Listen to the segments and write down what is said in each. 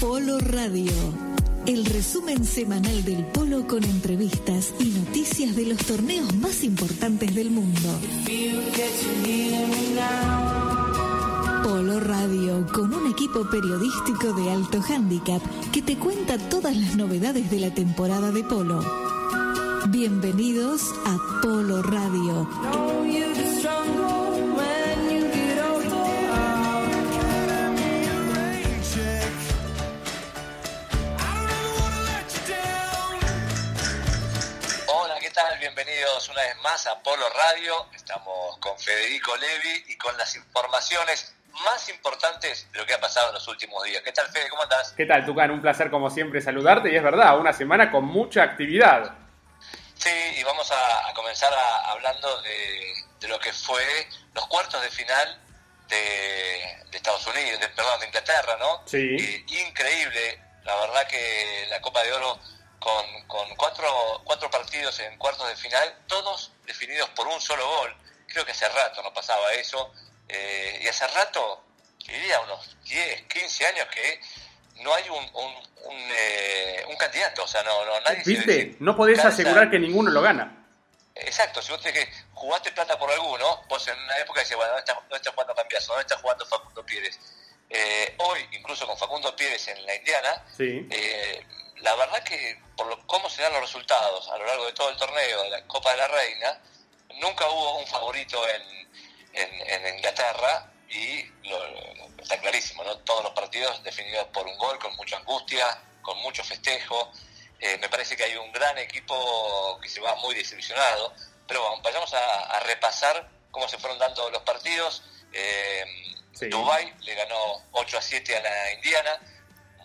Polo Radio, el resumen semanal del polo con entrevistas y noticias de los torneos más importantes del mundo. Polo Radio, con un equipo periodístico de alto handicap que te cuenta todas las novedades de la temporada de polo. Bienvenidos a Polo Radio. Bienvenidos una vez más a Polo Radio. Estamos con Federico Levi y con las informaciones más importantes de lo que ha pasado en los últimos días. ¿Qué tal, Fede? ¿Cómo andás? ¿Qué tal, Tucán? Un placer, como siempre, saludarte. Y es verdad, una semana con mucha actividad. Sí, y vamos a, a comenzar a- hablando de, de lo que fue los cuartos de final de, de Estados Unidos, de, perdón, de Inglaterra, ¿no? Sí. Eh, increíble, la verdad que la Copa de Oro con, con cuatro, cuatro partidos en cuartos de final, todos definidos por un solo gol. Creo que hace rato no pasaba eso. eh, y hace rato, diría unos 10, 15 años que no hay un, un, un, eh, un candidato, o sea, no, no nadie se No podés asegurar que ninguno lo gana. Exacto, si vos tenés que jugaste plata por alguno, vos en una época decías, bueno, ¿dónde está, jugando Cambiaso? ¿Dónde está jugando Facundo Pérez? Eh, hoy, incluso con Facundo Pérez en la Indiana, Sí. eh, la verdad que por lo- cómo se dan los resultados a lo largo de todo el torneo de la Copa de la Reina, nunca hubo un favorito en, en, en Inglaterra y lo- lo- está clarísimo, ¿no? Todos los partidos definidos por un gol, con mucha angustia, con mucho festejo. Eh, me parece que hay un gran equipo que se va muy desilusionado, pero bueno, vayamos a, a repasar cómo se fueron dando los partidos. Eh, Sí. Dubái le ganó 8 a 7 a la Indiana.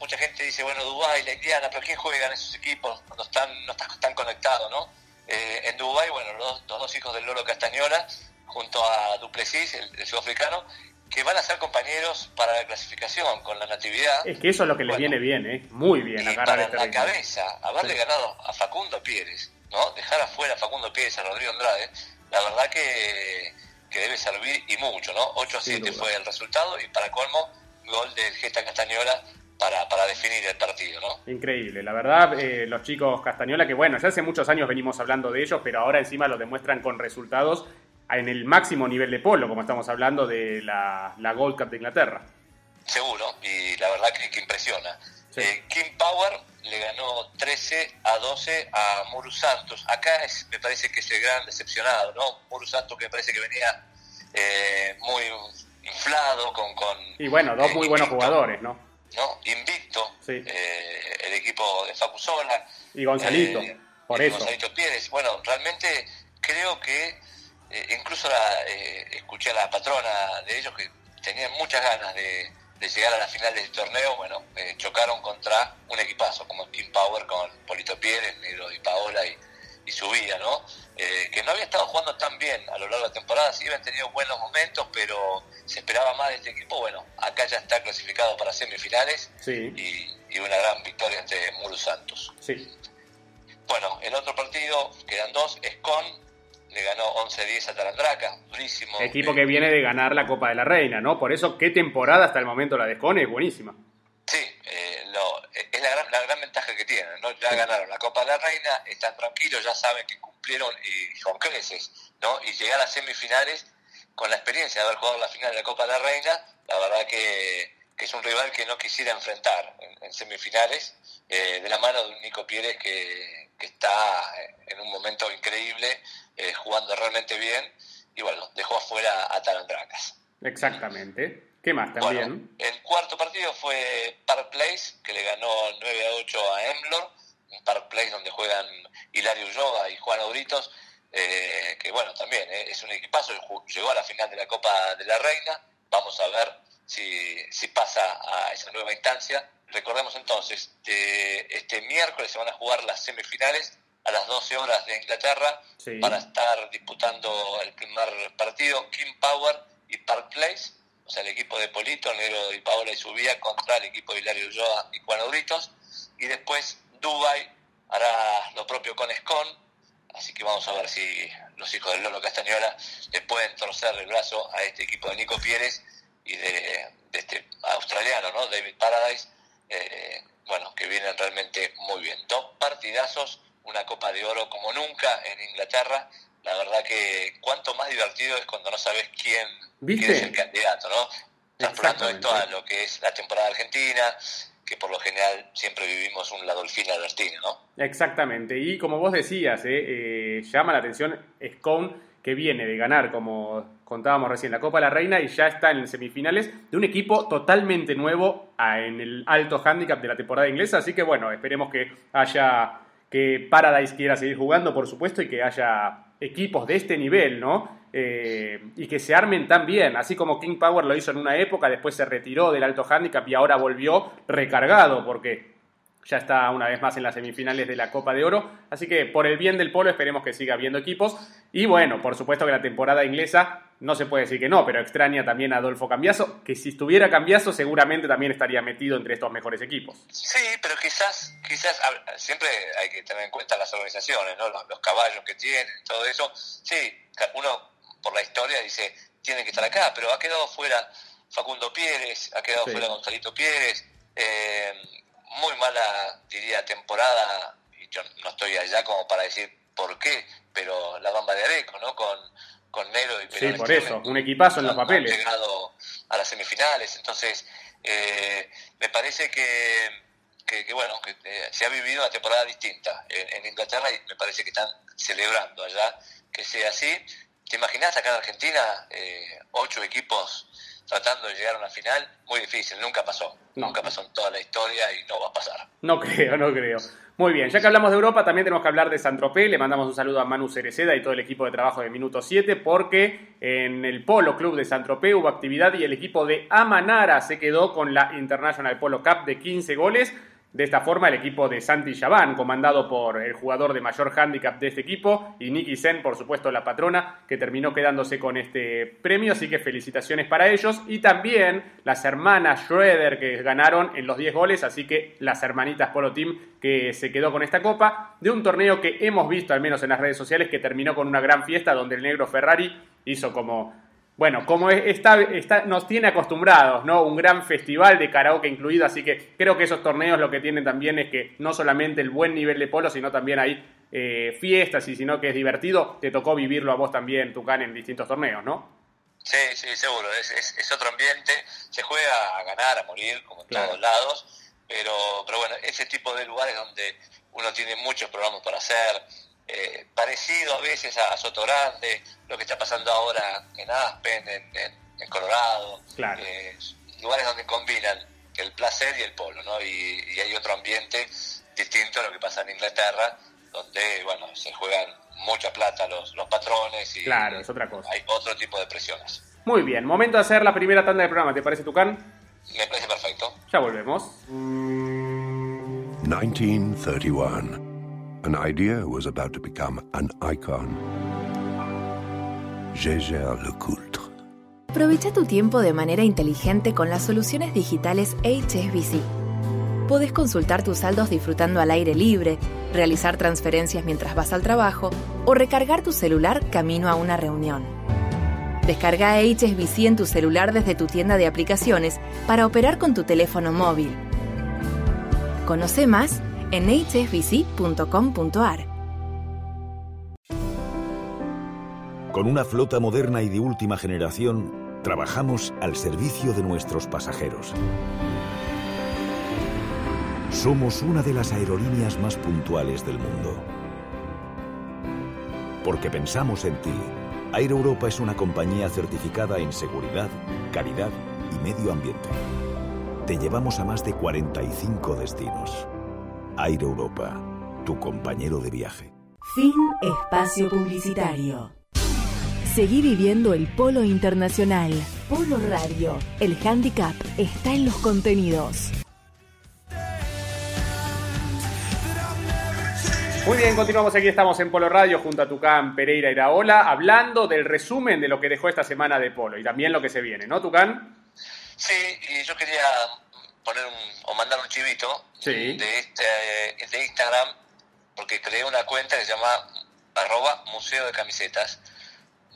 Mucha gente dice, bueno, Dubái, la Indiana, pero ¿quién juega en esos equipos cuando están, no están conectados, no? Eh, en Dubái, bueno, los, dos- los dos hijos del Loro Castañola, junto a Duplessis, el, el sudafricano, que van a ser compañeros para la clasificación con la natividad. Es que eso es lo que les Bueno. viene bien, ¿eh? Muy bien, Y para este la ritmo. cabeza, haberle Sí. ganado a Facundo Pérez, ¿no? Dejar afuera a Facundo Pérez, a Rodrigo Andrade, la verdad que, que debe servir y mucho, ¿no? 8 a Sin 7 duda. fue el resultado y para colmo, gol del Gesta Castañola para, para definir el partido, ¿no? Increíble, la verdad, eh, los chicos Castañola, que bueno, ya hace muchos años venimos hablando de ellos, pero ahora encima lo demuestran con resultados en el máximo nivel de polo, como estamos hablando de la, la Gold Cup de Inglaterra. Seguro, y la verdad que, que impresiona. Sí. Eh, Kim Power le ganó 13 a 12 a Muru Santos. Acá es, me parece que es el gran decepcionado, ¿no? Muru Santos que me parece que venía eh, muy inflado, con... con Y bueno, dos eh, muy buenos invicto, jugadores, ¿no? ¿No? Invicto, Sí. eh, el equipo de Facu Sola. Y Gonzalito, eh, por eso. Gonzalito Pérez. Bueno, realmente creo que eh, incluso la, eh, escuché a la patrona de ellos que tenían muchas ganas de, de llegar a la final del torneo. Bueno, eh, chocaron contra un equipazo como Kim Power con Polito Pérez, Negro y Paola y, y Subía, ¿no? Eh, que no había estado jugando tan bien a lo largo de la temporada, sí habían tenido buenos momentos, pero se esperaba más de este equipo. Bueno, acá ya está clasificado para semifinales Sí, y, y una gran victoria ante Muru Santos. sí. Bueno, el otro partido, quedan dos, Escon le ganó 11-10 a Tarandraca, durísimo. Equipo Eh, que viene de ganar la Copa de la Reina, ¿no? Por eso, qué temporada hasta el momento la de Scone es buenísima. Sí, eh, lo- es la gran, la gran ventaja que tienen, ¿no? Ya ganaron la Copa la Reina, están tranquilos, ya saben que cumplieron y con creces, ¿no? Y llegar a semifinales con la experiencia de haber jugado la final de la Copa de la Reina, la verdad que, que es un rival que no quisiera enfrentar en, en semifinales, eh, de la mano de un Nico Pérez que, que está en un momento increíble, eh, jugando realmente bien, y bueno, dejó afuera a Talandracas. Exactamente. ¿Qué más también? Bueno, el cuarto partido fue Park Place, que le ganó 9 a 8 a Emblor, un Park Place donde juegan Hilario Ulloa y Juan Auritos, eh, que bueno, también eh, es un equipazo, llegó a la final de la Copa de la Reina, vamos a ver si, si pasa a esa nueva instancia. Recordemos entonces, que este miércoles se van a jugar las semifinales a las 12 horas de Inglaterra, Sí. para estar disputando el primer partido King Power y Park Place, o sea, el equipo de Polito, Negro y Paola y Subía contra el equipo de Hilario Ulloa y Juan Auritos. Y después Dubai hará lo propio con Escon. Así que vamos a ver si los hijos del Lolo Castañola le pueden torcer el brazo a este equipo de Nico Pérez y de, de este australiano, ¿no? David Paradise, eh, bueno, que vienen realmente muy bien. Dos partidazos, una Copa de Oro como nunca en Inglaterra. La verdad que cuanto más divertido es cuando no sabes quién, es el candidato, ¿no? Hablando de toda lo que es la temporada argentina, que por lo general siempre vivimos un lado delfín destino, ¿no? Exactamente, y como vos decías, eh, eh, llama la atención Scone que viene de ganar, como contábamos recién, la Copa de la Reina y ya está en semifinales de un equipo totalmente nuevo en el alto handicap de la temporada inglesa, así que bueno, esperemos que haya que Paradise quiera seguir jugando, por supuesto, y que haya equipos de este nivel, ¿no? Eh, y que se armen tan bien, así como King Power lo hizo en una época, después se retiró del alto handicap y ahora volvió recargado, porque ya está una vez más en las semifinales de la Copa de Oro. Así que por el bien del polo esperemos que siga habiendo equipos. Y bueno, por supuesto que la temporada inglesa no se puede decir que no, pero extraña también a Adolfo Cambiaso, que si estuviera Cambiaso seguramente también estaría metido entre estos mejores equipos. Sí, pero quizás, quizás siempre hay que tener en cuenta las organizaciones, ¿no? los, caballos que tienen, todo eso. Sí, uno por la historia dice, tiene que estar acá, pero ha quedado fuera Facundo Pérez, ha quedado fuera Gonzalito Pérez. Eh, muy mala, diría, temporada, y yo no estoy allá como para decir por qué, pero la bamba de Areco, ¿no? Con, con Nero y Perón. Sí, por eso, un equipazo en los papeles. Han llegado a las semifinales, entonces eh, me parece que, que, bueno, que eh, se ha vivido una temporada distinta en, Inglaterra y me parece que están celebrando allá que sea así. ¿Te imaginas acá en Argentina eh, ocho equipos tratando de llegar a una final, muy difícil, nunca pasó. Nunca pasó en toda la historia y no va a pasar. No creo, no creo. Muy bien, ya que hablamos de Europa, también tenemos que hablar de Saint-Tropez. Le mandamos un saludo a Manu Cereceda y todo el equipo de trabajo de Minuto 7, porque en el Polo Club de Saint-Tropez hubo actividad y el equipo de Amanara se quedó con la International Polo Cup de 15 goles. De esta forma, el equipo de Santi Chaván, comandado por el jugador de mayor handicap de este equipo, y Nicky Sen, por supuesto, la patrona, que terminó quedándose con este premio. Así que felicitaciones para ellos. Y también las hermanas Schroeder, que ganaron en los 10 goles. Así que las hermanitas Polo Team, que se quedó con esta copa. De un torneo que hemos visto, al menos en las redes sociales, que terminó con una gran fiesta, donde el negro Ferrari hizo como bueno, como está, está, nos tiene acostumbrados, ¿no? Un gran festival de karaoke incluido, así que creo que esos torneos lo que tienen también es que no solamente el buen nivel de polo, sino también hay eh, fiestas y sino que es divertido. Te tocó vivirlo a vos también, Tucán, en distintos torneos, ¿no? Sí, sí, seguro. Es, otro ambiente. Se juega a ganar, a morir, como en todos lados. Pero, pero bueno, ese tipo de lugares donde uno tiene muchos programas para hacer, eh, parecido a veces a, Soto Grande, lo que está pasando ahora en Aspen, en, Colorado, eh, lugares donde combinan el placer y el polo, ¿no? Y, hay otro ambiente distinto a lo que pasa en Inglaterra, donde, bueno, se juegan mucha plata los, los patrones y claro, es otra cosa. hay otro tipo de presiones. Muy bien, momento de hacer la primera tanda del programa, ¿te parece, Tucán? Me parece perfecto. Ya volvemos. 1931 An idea was about to become an icon. Gégère. Aprovecha tu tiempo de manera inteligente con las soluciones digitales HSBC. Puedes consultar tus saldos disfrutando al aire libre, realizar transferencias mientras vas al trabajo o recargar tu celular camino a una reunión. Descarga HSBC en tu celular desde tu tienda de aplicaciones para operar con tu teléfono móvil. Conoce más en hsbc.com.ar. Con una flota moderna y de última generación, trabajamos al servicio de nuestros pasajeros. Somos una de las aerolíneas más puntuales del mundo. Porque pensamos en ti, Air Europa es una compañía certificada en seguridad, calidad y medio ambiente. Te llevamos a más de 45 destinos Aire Europa, tu compañero de viaje. Fin espacio publicitario. Seguí viviendo el polo internacional. Polo Radio. El handicap está en los contenidos. Muy bien, continuamos aquí, estamos en Polo Radio junto a Tucán Pereira Iraola, hablando del resumen de lo que dejó esta semana de Polo y también lo que se viene, ¿no, Tucán? Sí, y yo quería poner un, o mandar un chivito de, este, de Instagram, porque creé una cuenta que se llama arroba museo de camisetas.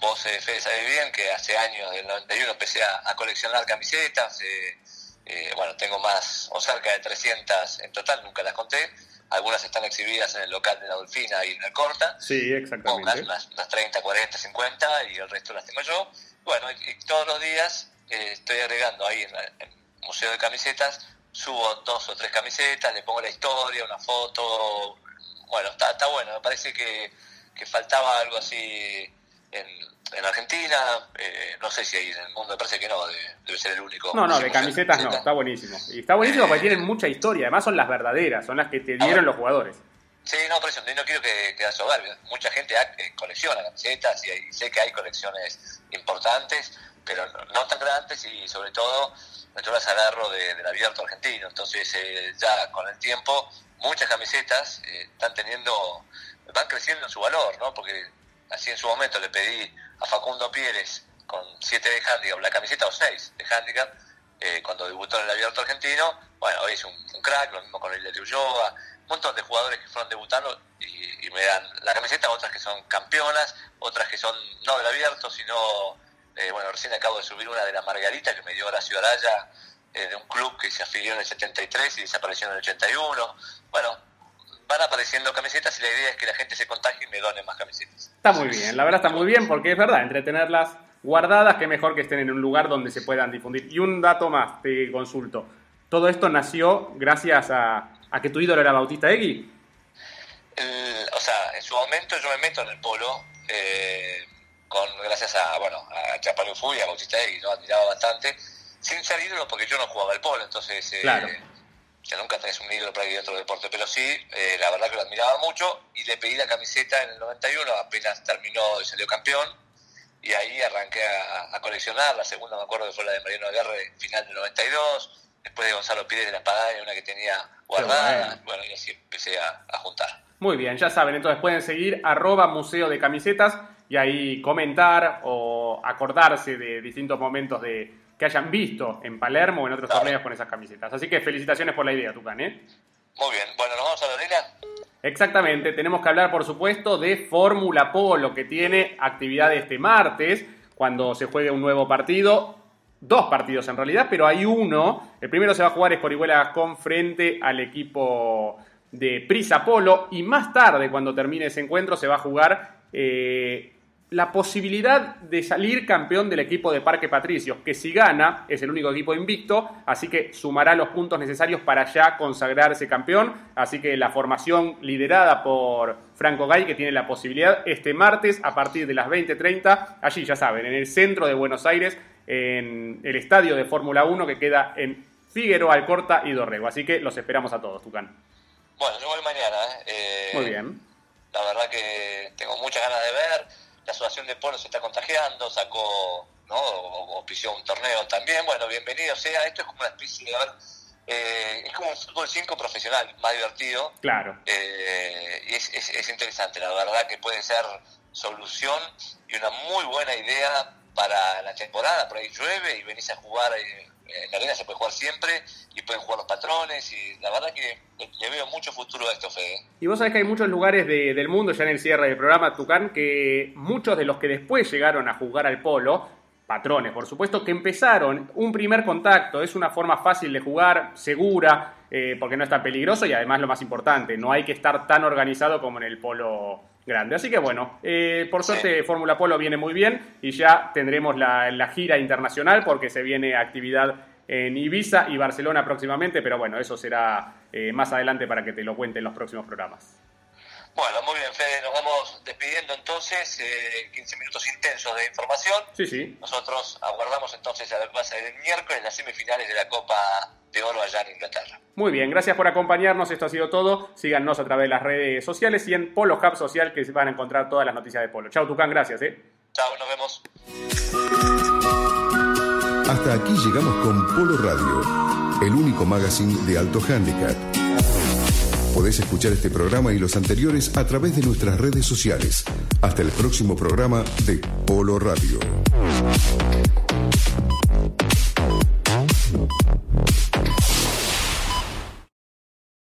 Vos, eh, Fede, sabés bien que hace años, del 91, empecé a, coleccionar camisetas, eh, Eh, bueno, tengo más, o cerca de 300 en total, nunca las conté. Algunas están exhibidas en el local de la Dolfina y en el Corta. Sí, exactamente. Unas, 30, 40, 50 y el resto las tengo yo. Bueno, y, todos los días eh, estoy agregando ahí en, el Museo de Camisetas, subo dos o tres camisetas, le pongo la historia, una foto. Bueno, está, está bueno, me parece que, que faltaba algo así en, en Argentina, eh, no sé si hay en el mundo, me parece que no, debe, ser el único. No, no, de camisetas no, está buenísimo. Y está buenísimo porque tienen mucha historia, además son las verdaderas, son las que te dieron los jugadores. Sí, no, por eso no quiero que quede soberbio. Mucha gente colecciona camisetas y, sé que hay colecciones importantes, pero no, tan grandes y sobre todo yo las agarro del abierto argentino. Entonces eh, ya con el tiempo muchas camisetas eh, están teniendo, van creciendo en su valor, ¿no? Porque así en su momento le pedí a Facundo Pérez con 7 de handicap, la camiseta o 6 de handicap, eh, cuando debutó en el abierto argentino, bueno, hoy es un, crack, lo mismo con el de Ulloa, montón de jugadores que fueron debutando y, me dan la camiseta, otras que son campeonas, otras que son no del abierto, sino, eh, bueno, recién acabo de subir una de la Margarita que me dio Horacio Araya, eh, de un club que se afilió en el 73 y desapareció en el 81. Bueno, van apareciendo camisetas y la idea es que la gente se contagie y me done más camisetas. Está muy bien, la verdad está muy bien porque es verdad, entretenerlas guardadas, que mejor que estén en un lugar donde se puedan difundir. Y un dato más, te consulto. Todo esto nació gracias a, que tu ídolo era Bautista Egui. o sea, en su momento yo me meto en el polo, eh, con, gracias a, bueno, a Chapalufú y a Bautista Egui, ¿no? admiraba bastante, sin ser ídolo porque yo no jugaba el polo, entonces... Eh, claro que nunca tenés un ídolo para ir a otro deporte, pero sí, eh, la verdad que lo admiraba mucho y le pedí la camiseta en el 91, apenas terminó y salió campeón, y ahí arranqué a, coleccionar, la segunda me acuerdo que fue la de Mariano Aguerre, final del 92, después de Gonzalo Pires de la Espada, una que tenía guardada, bueno. y así empecé a, a, juntar. Muy bien, ya saben, entonces pueden seguir arroba museo de camisetas y ahí comentar o acordarse de distintos momentos de que hayan visto en Palermo o en otros torneos con esas camisetas. Así que felicitaciones por la idea, Tucán. ¿eh? Muy bien, bueno, nos vamos a la. Exactamente, tenemos que hablar, por supuesto, de Fórmula Polo, que tiene actividad este martes, cuando se juegue un nuevo partido. Dos partidos en realidad, pero hay uno. El primero se va a jugar es por Iguela con frente al equipo de Prisa Polo. Y más tarde, cuando termine ese encuentro, se va a jugar eh, la posibilidad de salir campeón del equipo de Parque Patricios, que si gana es el único equipo invicto, así que sumará los puntos necesarios para ya consagrarse campeón. Así que la formación liderada por Franco Gay, que tiene la posibilidad este martes a partir de las 20:30, allí ya saben, en el centro de Buenos Aires, en el estadio de Fórmula 1 que queda en Figueroa, Alcorta y Dorrego. Así que los esperamos a todos, Tucán. Bueno, yo voy mañana. ¿eh? Muy bien. La verdad que tengo muchas ganas de ver la Asociación de Polo se está contagiando, sacó, ¿no? O, pisió un torneo también, bueno, bienvenido sea, esto es como una especie de, eh, es como un fútbol 5 profesional, más divertido. Claro. Eh, y es, es, interesante, la verdad que puede ser solución y una muy buena idea para la temporada, por ahí llueve y venís a jugar eh, en la arena se puede jugar siempre y pueden jugar los patrones y la verdad que le veo mucho futuro a esto, Fede. Y vos sabés que hay muchos lugares del mundo, ya en el cierre del programa, Tucán, que muchos de los que después llegaron a jugar al polo, patrones, por supuesto, que empezaron un primer contacto, es una forma fácil de jugar, segura, eh, porque no es tan peligroso y además lo más importante, no hay que estar tan organizado como en el polo grande. Así que bueno, eh, por suerte Fórmula Polo viene muy bien y ya tendremos la, la, gira internacional porque se viene actividad en Ibiza y Barcelona próximamente, pero bueno, eso será eh, más adelante para que te lo cuente en los próximos programas. Bueno, muy bien, Fede, nos vamos entonces, 15 minutos intensos de información. Sí, sí. Nosotros aguardamos entonces a ver qué pasa el miércoles en las semifinales de la Copa de Oro allá en Inglaterra. Muy bien, gracias por acompañarnos, esto ha sido todo. Síganos a través de las redes sociales y en Polo Hub Social que se van a encontrar todas las noticias de Polo. Chao, Tucán, gracias. ¿eh? Chao, nos vemos. Hasta aquí llegamos con Polo Radio, el único magazine de alto handicap. Podés escuchar este programa y los anteriores a través de nuestras redes sociales. Hasta el próximo programa de Polo Radio.